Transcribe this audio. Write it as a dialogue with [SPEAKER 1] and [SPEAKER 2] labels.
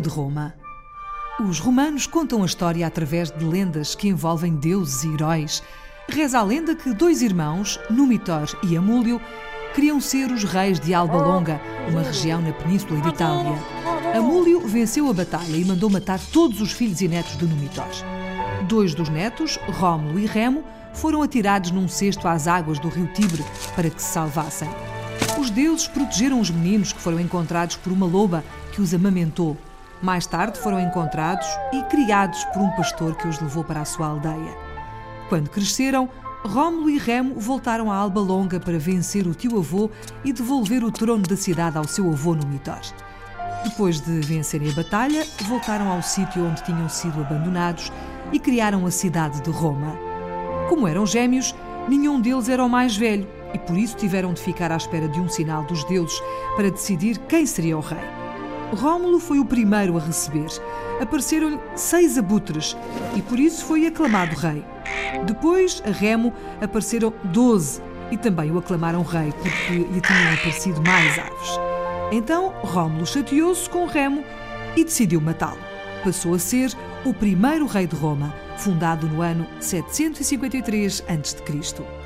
[SPEAKER 1] de Roma. Os romanos contam a história através de lendas que envolvem deuses e heróis. Reza a lenda que dois irmãos, Numitor e Amúlio, queriam ser os reis de Alba Longa, uma região na península de Itália. Amúlio venceu a batalha e mandou matar todos os filhos e netos de Numitor. Dois dos netos, Rómulo e Remo, foram atirados num cesto às águas do rio Tibre para que se salvassem. Os deuses protegeram os meninos que foram encontrados por uma loba que os amamentou. Mais tarde foram encontrados e criados por um pastor que os levou para a sua aldeia. Quando cresceram, Rómulo e Remo voltaram à Alba Longa para vencer o tio-avô e devolver o trono da cidade ao seu avô no Mitor. Depois de vencerem a batalha, voltaram ao sítio onde tinham sido abandonados e criaram a cidade de Roma. Como eram gêmeos, nenhum deles era o mais velho e por isso tiveram de ficar à espera de um sinal dos deuses para decidir quem seria o rei. Rómulo foi o primeiro a receber. Apareceram-lhe seis abutres e por isso foi aclamado rei. Depois, a Remo, apareceram doze e também o aclamaram rei porque lhe tinham aparecido mais aves. Então, Rómulo chateou-se com Remo e decidiu matá-lo. Passou a ser o primeiro rei de Roma, fundado no ano 753 a.C.